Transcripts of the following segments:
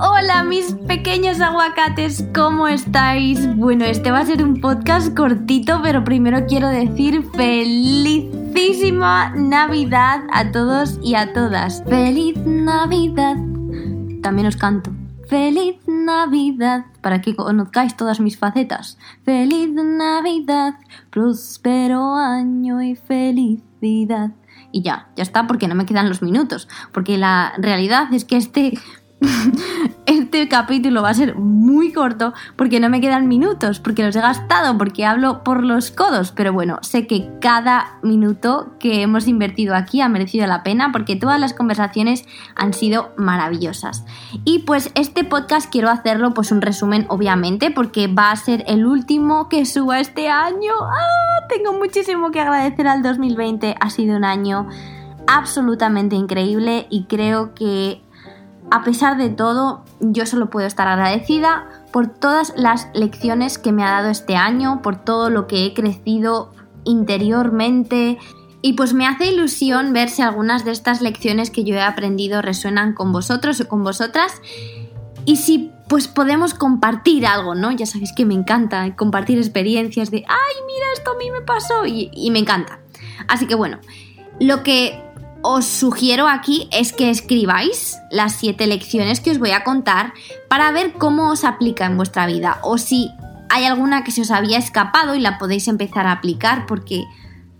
Hola mis pequeños aguacates, ¿cómo estáis? Bueno, este va a ser un podcast cortito, pero primero quiero decir felicísima Navidad a todos y a todas. Feliz Navidad. También os canto. Feliz Navidad, para que conozcáis todas mis facetas. Feliz Navidad, próspero año y felicidad. Y ya, ya está, porque no me quedan los minutos. Porque la realidad es que este este capítulo va a ser muy corto porque no me quedan minutos, porque los he gastado, porque hablo por los codos, pero bueno, sé que cada minuto que hemos invertido aquí ha merecido la pena porque todas las conversaciones han sido maravillosas. Y pues este podcast quiero hacerlo pues un resumen obviamente porque va a ser el último que suba este año. ¡Ah! Tengo muchísimo que agradecer al 2020, ha sido un año absolutamente increíble y creo que a pesar de todo, yo solo puedo estar agradecida por todas las lecciones que me ha dado este año, por todo lo que he crecido interiormente. Y pues me hace ilusión ver si algunas de estas lecciones que yo he aprendido resuenan con vosotros o con vosotras. Y si pues podemos compartir algo, ¿no? Ya sabéis que me encanta compartir experiencias de, ay, mira, esto a mí me pasó y, y me encanta. Así que bueno, lo que os sugiero aquí es que escribáis las siete lecciones que os voy a contar para ver cómo os aplica en vuestra vida o si hay alguna que se os había escapado y la podéis empezar a aplicar porque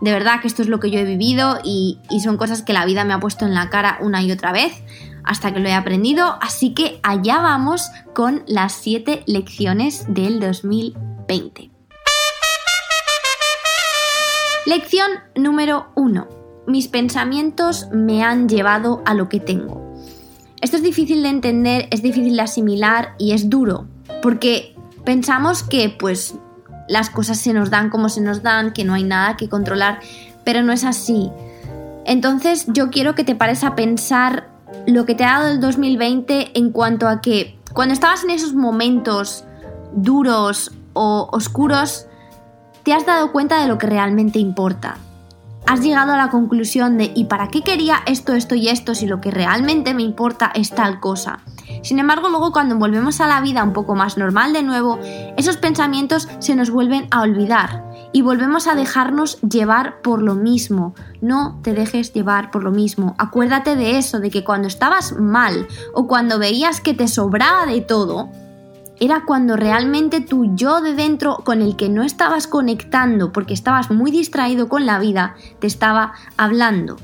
de verdad que esto es lo que yo he vivido y, son cosas que la vida me ha puesto en la cara una y otra vez hasta que lo he aprendido, así que allá vamos con las siete lecciones del 2020. Lección número 1 mis pensamientos me han llevado a lo que tengo. Esto es difícil de entender, es difícil de asimilar y es duro, porque pensamos que pues las cosas se nos dan como se nos dan, que no hay nada que controlar, pero no es así. Entonces yo quiero que te pares a pensar lo que te ha dado el 2020 en cuanto a que cuando estabas en esos momentos duros o oscuros, te has dado cuenta de lo que realmente importa has llegado a la conclusión de ¿y para qué quería esto, esto y esto si lo que realmente me importa es tal cosa? Sin embargo, luego cuando volvemos a la vida un poco más normal de nuevo, esos pensamientos se nos vuelven a olvidar y volvemos a dejarnos llevar por lo mismo. No te dejes llevar por lo mismo. Acuérdate de eso, de que cuando estabas mal o cuando veías que te sobraba de todo, era cuando realmente tu yo de dentro con el que no estabas conectando porque estabas muy distraído con la vida, te estaba hablando.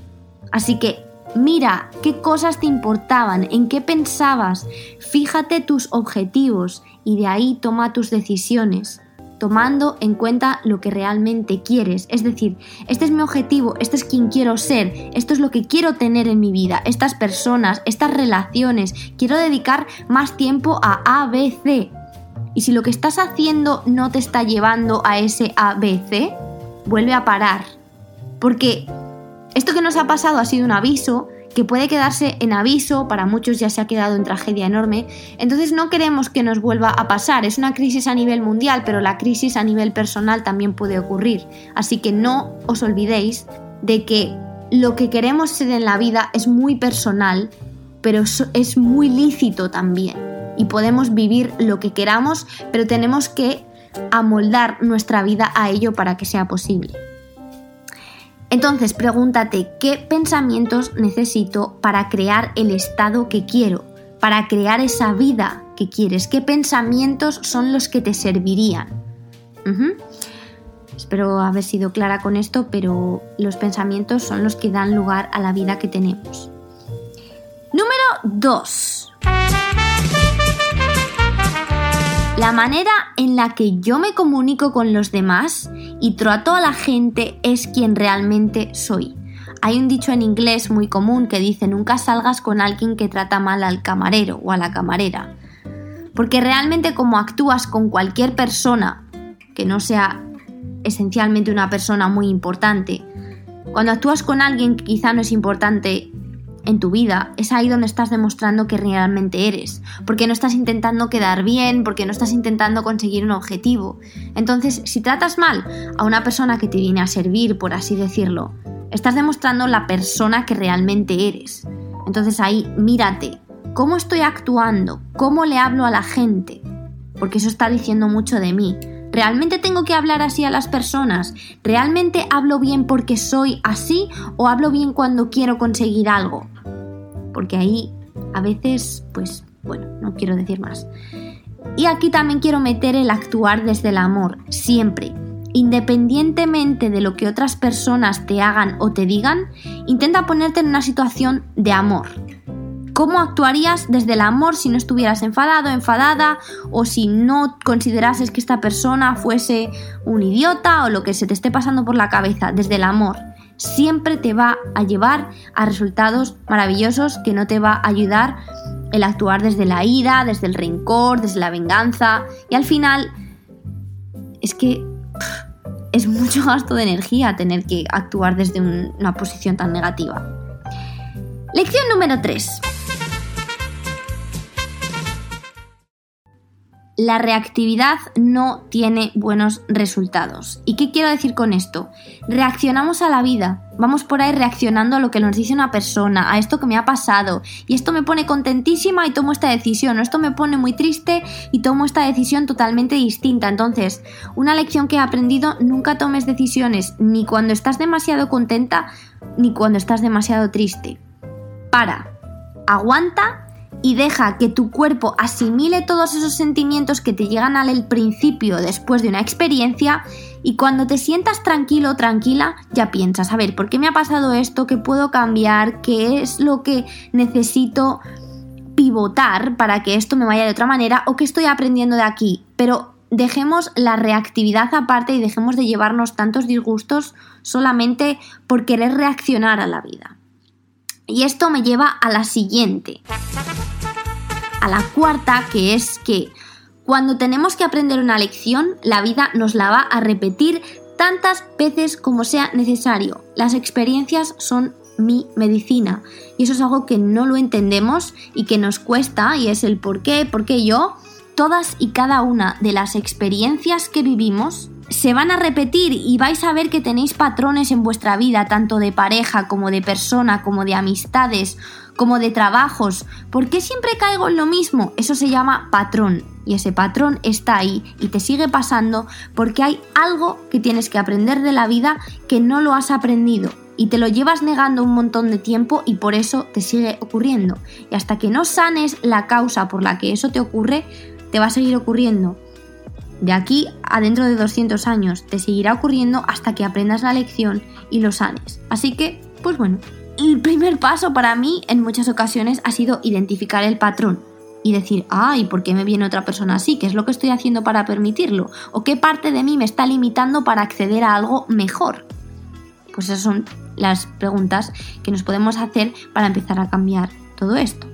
Así que mira qué cosas te importaban, en qué pensabas, fíjate tus objetivos y de ahí toma tus decisiones tomando en cuenta lo que realmente quieres. Es decir, este es mi objetivo, este es quien quiero ser, esto es lo que quiero tener en mi vida, estas personas, estas relaciones, quiero dedicar más tiempo a ABC. Y si lo que estás haciendo no te está llevando a ese ABC, vuelve a parar. Porque esto que nos ha pasado ha sido un aviso que puede quedarse en aviso, para muchos ya se ha quedado en tragedia enorme, entonces no queremos que nos vuelva a pasar. Es una crisis a nivel mundial, pero la crisis a nivel personal también puede ocurrir. Así que no os olvidéis de que lo que queremos ser en la vida es muy personal, pero es muy lícito también. Y podemos vivir lo que queramos, pero tenemos que amoldar nuestra vida a ello para que sea posible. Entonces pregúntate qué pensamientos necesito para crear el estado que quiero, para crear esa vida que quieres, qué pensamientos son los que te servirían. Espero haber sido clara con esto, pero los pensamientos son los que dan lugar a la vida que tenemos. Número 2. La manera en la que yo me comunico con los demás y a la gente es quien realmente soy. Hay un dicho en inglés muy común que dice nunca salgas con alguien que trata mal al camarero o a la camarera. Porque realmente como actúas con cualquier persona que no sea esencialmente una persona muy importante, cuando actúas con alguien que quizá no es importante en tu vida, es ahí donde estás demostrando que realmente eres, porque no estás intentando quedar bien, porque no estás intentando conseguir un objetivo. Entonces, si tratas mal a una persona que te viene a servir, por así decirlo, estás demostrando la persona que realmente eres. Entonces ahí mírate, cómo estoy actuando, cómo le hablo a la gente, porque eso está diciendo mucho de mí. ¿Realmente tengo que hablar así a las personas? ¿Realmente hablo bien porque soy así o hablo bien cuando quiero conseguir algo? Porque ahí a veces, pues, bueno, no quiero decir más. Y aquí también quiero meter el actuar desde el amor, siempre. Independientemente de lo que otras personas te hagan o te digan, intenta ponerte en una situación de amor, ¿Cómo actuarías desde el amor si no estuvieras enfadado, enfadada o si no considerases que esta persona fuese un idiota o lo que se te esté pasando por la cabeza desde el amor? Siempre te va a llevar a resultados maravillosos que no te va a ayudar el actuar desde la ira, desde el rencor, desde la venganza y al final es que es mucho gasto de energía tener que actuar desde una posición tan negativa. Lección número 3. La reactividad no tiene buenos resultados. ¿Y qué quiero decir con esto? Reaccionamos a la vida, vamos por ahí reaccionando a lo que nos dice una persona, a esto que me ha pasado, y esto me pone contentísima y tomo esta decisión, o esto me pone muy triste y tomo esta decisión totalmente distinta. Entonces, una lección que he aprendido, nunca tomes decisiones ni cuando estás demasiado contenta ni cuando estás demasiado triste. Para, aguanta y deja que tu cuerpo asimile todos esos sentimientos que te llegan al principio después de una experiencia y cuando te sientas tranquilo tranquila ya piensas, a ver, ¿por qué me ha pasado esto? ¿Qué puedo cambiar? ¿Qué es lo que necesito pivotar para que esto me vaya de otra manera? ¿O qué estoy aprendiendo de aquí? Pero dejemos la reactividad aparte y dejemos de llevarnos tantos disgustos solamente por querer reaccionar a la vida. Y esto me lleva a la siguiente a la cuarta, que es que cuando tenemos que aprender una lección, la vida nos la va a repetir tantas veces como sea necesario. Las experiencias son mi medicina y eso es algo que no lo entendemos y que nos cuesta y es el por qué, por qué yo. Todas y cada una de las experiencias que vivimos se van a repetir y vais a ver que tenéis patrones en vuestra vida, tanto de pareja como de persona, como de amistades, como de trabajos. ¿Por qué siempre caigo en lo mismo? Eso se llama patrón. Y ese patrón está ahí y te sigue pasando porque hay algo que tienes que aprender de la vida que no lo has aprendido. Y te lo llevas negando un montón de tiempo y por eso te sigue ocurriendo. Y hasta que no sanes la causa por la que eso te ocurre, te va a seguir ocurriendo. De aquí a dentro de 200 años te seguirá ocurriendo hasta que aprendas la lección y lo sanes. Así que, pues bueno, el primer paso para mí en muchas ocasiones ha sido identificar el patrón y decir, ay, ¿por qué me viene otra persona así? ¿Qué es lo que estoy haciendo para permitirlo? ¿O qué parte de mí me está limitando para acceder a algo mejor? Pues esas son las preguntas que nos podemos hacer para empezar a cambiar todo esto.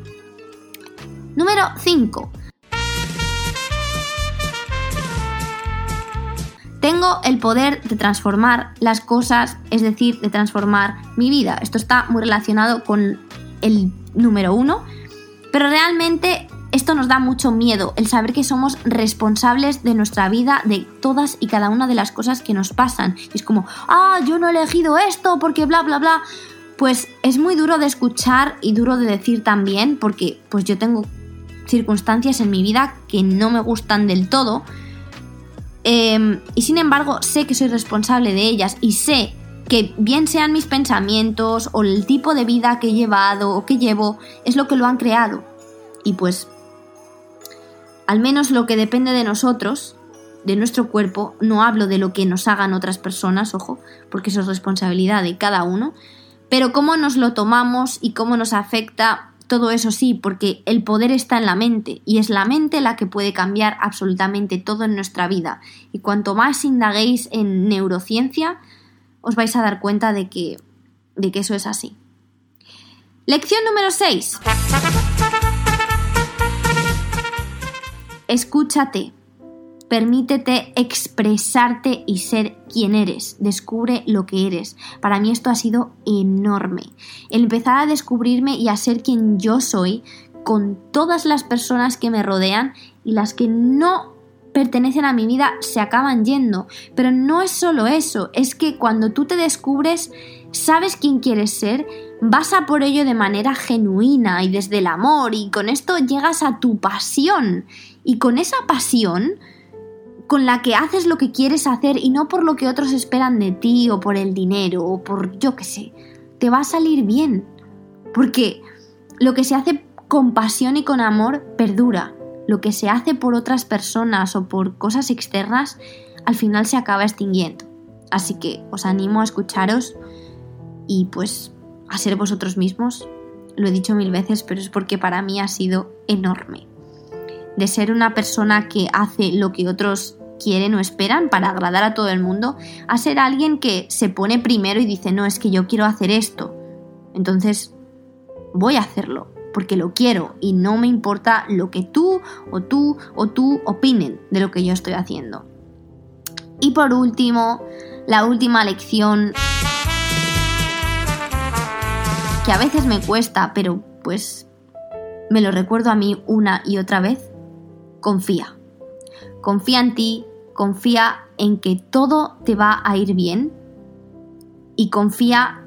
Número 5. Tengo el poder de transformar las cosas, es decir, de transformar mi vida. Esto está muy relacionado con el número uno, pero realmente esto nos da mucho miedo, el saber que somos responsables de nuestra vida, de todas y cada una de las cosas que nos pasan. es como, ah, yo no he elegido esto porque bla, bla, bla. Pues es muy duro de escuchar y duro de decir también, porque pues yo tengo circunstancias en mi vida que no me gustan del todo, Em, y sin embargo, sé que soy responsable de ellas y sé que bien sean mis pensamientos o el tipo de vida que he llevado o que llevo, es lo que lo han creado. Y pues, al menos lo que depende de nosotros, de nuestro cuerpo, no hablo de lo que nos hagan otras personas, ojo, porque eso es responsabilidad de cada uno, pero cómo nos lo tomamos y cómo nos afecta todo eso sí, porque el poder está en la mente y es la mente la que puede cambiar absolutamente todo en nuestra vida. Y cuanto más indaguéis en neurociencia, os vais a dar cuenta de que, de que eso es así. Lección número 6. Escúchate. Permítete expresarte y ser quien eres. Descubre lo que eres. Para mí esto ha sido enorme. El empezar a descubrirme y a ser quien yo soy con todas las personas que me rodean y las que no pertenecen a mi vida se acaban yendo. Pero no es solo eso, es que cuando tú te descubres, sabes quién quieres ser, vas a por ello de manera genuina y desde el amor y con esto llegas a tu pasión. Y con esa pasión, con la que haces lo que quieres hacer y no por lo que otros esperan de ti o por el dinero o por yo qué sé, te va a salir bien. Porque lo que se hace con pasión y con amor perdura lo que se hace por otras personas o por cosas externas, al final se acaba extinguiendo. Así que os animo a escucharos y pues a ser vosotros mismos. Lo he dicho mil veces, pero es porque para mí ha sido enorme. De ser una persona que hace lo que otros quieren o esperan para agradar a todo el mundo, a ser alguien que se pone primero y dice, no, es que yo quiero hacer esto. Entonces, voy a hacerlo porque lo quiero y no me importa lo que tú o tú o tú opinen de lo que yo estoy haciendo. Y por último, la última lección que a veces me cuesta, pero pues me lo recuerdo a mí una y otra vez, confía. Confía en ti, confía en que todo te va a ir bien y confía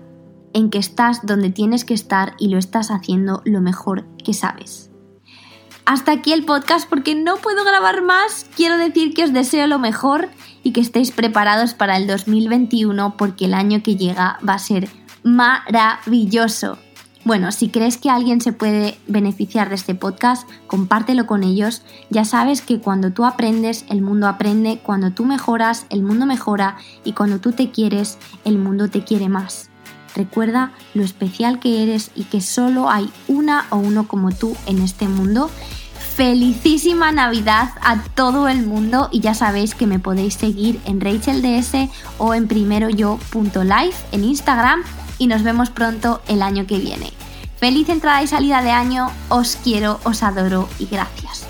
en que estás donde tienes que estar y lo estás haciendo lo mejor que sabes. Hasta aquí el podcast porque no puedo grabar más. Quiero decir que os deseo lo mejor y que estéis preparados para el 2021 porque el año que llega va a ser maravilloso. Bueno, si crees que alguien se puede beneficiar de este podcast, compártelo con ellos. Ya sabes que cuando tú aprendes, el mundo aprende, cuando tú mejoras, el mundo mejora y cuando tú te quieres, el mundo te quiere más. Recuerda lo especial que eres y que solo hay una o uno como tú en este mundo. Felicísima Navidad a todo el mundo y ya sabéis que me podéis seguir en RachelDS o en primeroyo.life en Instagram y nos vemos pronto el año que viene. Feliz entrada y salida de año, os quiero, os adoro y gracias.